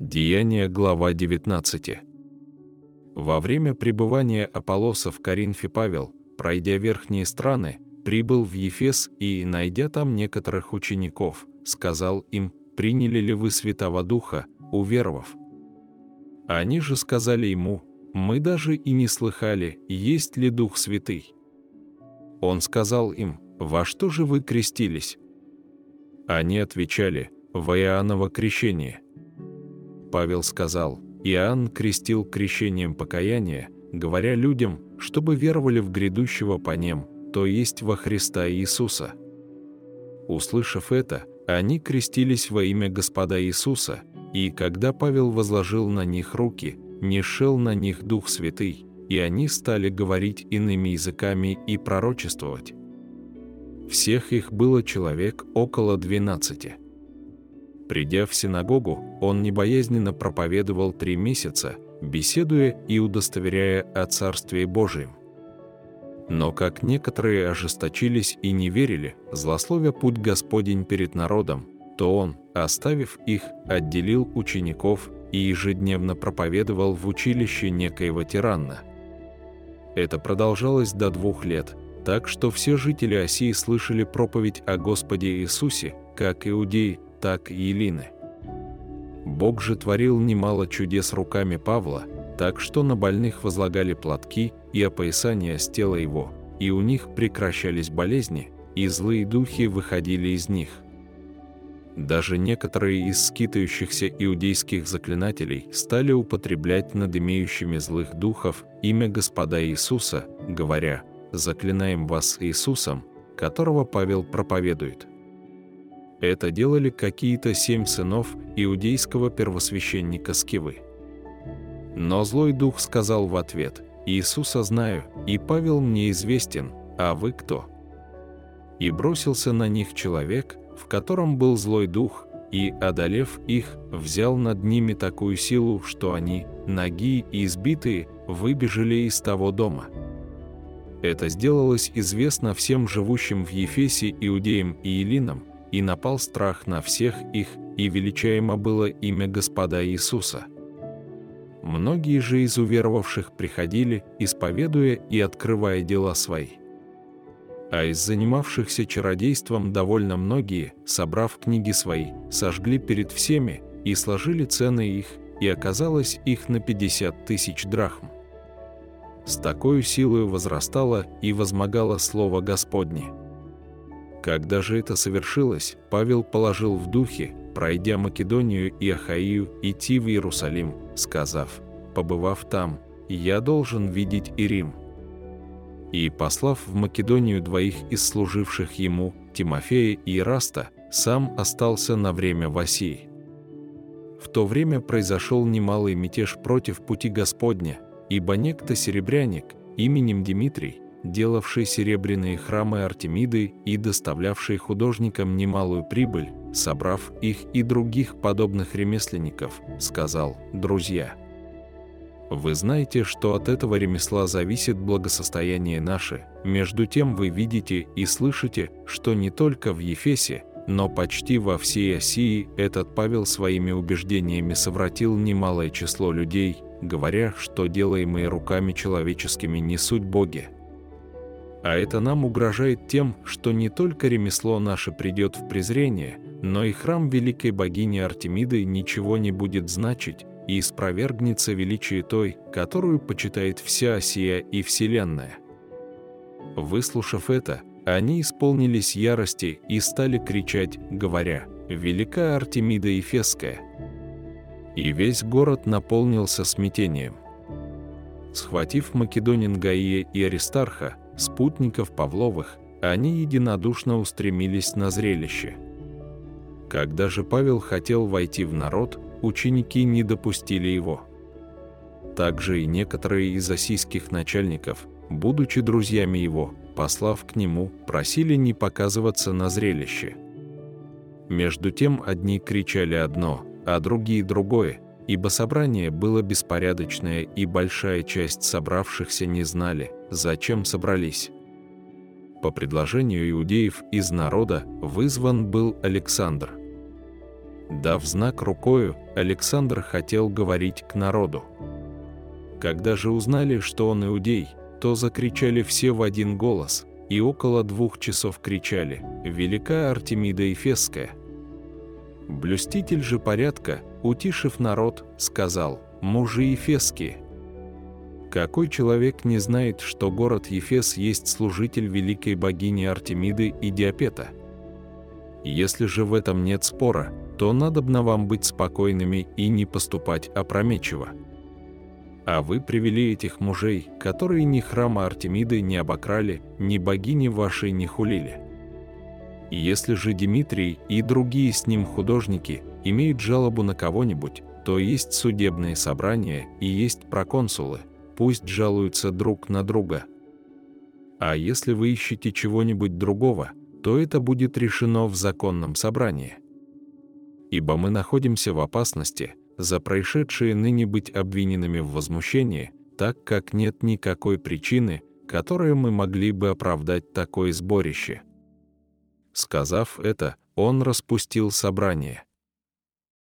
Деяние, глава 19. Во время пребывания Аполлоса в Коринфе Павел, пройдя верхние страны, прибыл в Ефес и, найдя там некоторых учеников, сказал им, «Приняли ли вы Святого Духа, уверовав?» Они же сказали ему, «Мы даже и не слыхали, есть ли Дух Святый». Он сказал им, «Во что же вы крестились?» Они отвечали, «В Иоанново крещение». Павел сказал, Иоанн крестил крещением покаяния, говоря людям, чтобы веровали в грядущего по ним, то есть во Христа Иисуса. Услышав это, они крестились во имя Господа Иисуса, и когда Павел возложил на них руки, не шел на них Дух Святый, и они стали говорить иными языками и пророчествовать. Всех их было человек около двенадцати. Придя в синагогу, он небоязненно проповедовал три месяца, беседуя и удостоверяя о Царстве Божьем. Но как некоторые ожесточились и не верили, злословя путь Господень перед народом, то он, оставив их, отделил учеников и ежедневно проповедовал в училище некоего тиранна. Это продолжалось до двух лет, так что все жители Осии слышали проповедь о Господе Иисусе, как иудеи, так и Елины. Бог же творил немало чудес руками Павла, так что на больных возлагали платки и опоясания с тела его, и у них прекращались болезни, и злые духи выходили из них. Даже некоторые из скитающихся иудейских заклинателей стали употреблять над имеющими злых духов имя Господа Иисуса, говоря «Заклинаем вас Иисусом, которого Павел проповедует». Это делали какие-то семь сынов иудейского первосвященника Скивы. Но злой дух сказал в ответ, «Иисуса знаю, и Павел мне известен, а вы кто?» И бросился на них человек, в котором был злой дух, и, одолев их, взял над ними такую силу, что они, ноги и избитые, выбежали из того дома. Это сделалось известно всем живущим в Ефесе иудеям и Илинам, и напал страх на всех их, и величаемо было имя Господа Иисуса. Многие же из уверовавших приходили, исповедуя и открывая дела свои. А из занимавшихся чародейством довольно многие, собрав книги свои, сожгли перед всеми и сложили цены их, и оказалось их на пятьдесят тысяч драхм. С такой силой возрастало и возмогало Слово Господне – когда же это совершилось, Павел положил в духе, пройдя Македонию и Ахаию, идти в Иерусалим, сказав, «Побывав там, я должен видеть и Рим». И, послав в Македонию двоих из служивших ему, Тимофея и Ираста, сам остался на время в Осии. В то время произошел немалый мятеж против пути Господня, ибо некто серебряник именем Дмитрий, делавший серебряные храмы Артемиды и доставлявший художникам немалую прибыль, собрав их и других подобных ремесленников, сказал, «Друзья, вы знаете, что от этого ремесла зависит благосостояние наше, между тем вы видите и слышите, что не только в Ефесе, но почти во всей Осии этот Павел своими убеждениями совратил немалое число людей, говоря, что делаемые руками человеческими не суть боги, а это нам угрожает тем, что не только ремесло наше придет в презрение, но и храм великой богини Артемиды ничего не будет значить и испровергнется величие той, которую почитает вся Осия и Вселенная. Выслушав это, они исполнились ярости и стали кричать, говоря «Велика Артемида Ефесская!» И весь город наполнился смятением. Схватив Македонин Гаия и Аристарха, спутников Павловых, они единодушно устремились на зрелище. Когда же Павел хотел войти в народ, ученики не допустили его. Также и некоторые из осийских начальников, будучи друзьями его, послав к нему, просили не показываться на зрелище. Между тем одни кричали одно, а другие другое, ибо собрание было беспорядочное и большая часть собравшихся не знали, зачем собрались. По предложению иудеев из народа вызван был Александр. Дав знак рукою, Александр хотел говорить к народу. Когда же узнали, что он иудей, то закричали все в один голос, и около двух часов кричали «Велика Артемида Ефесская!». Блюститель же порядка, утишив народ, сказал «Мужи Ефесские!». Какой человек не знает, что город Ефес есть служитель великой богини Артемиды и Диапета? Если же в этом нет спора, то надобно вам быть спокойными и не поступать опрометчиво. А вы привели этих мужей, которые ни храма Артемиды не обокрали, ни богини вашей не хулили. Если же Дмитрий и другие с ним художники имеют жалобу на кого-нибудь, то есть судебные собрания и есть проконсулы, пусть жалуются друг на друга. А если вы ищете чего-нибудь другого, то это будет решено в законном собрании. Ибо мы находимся в опасности за происшедшие ныне быть обвиненными в возмущении, так как нет никакой причины, которой мы могли бы оправдать такое сборище. Сказав это, он распустил собрание.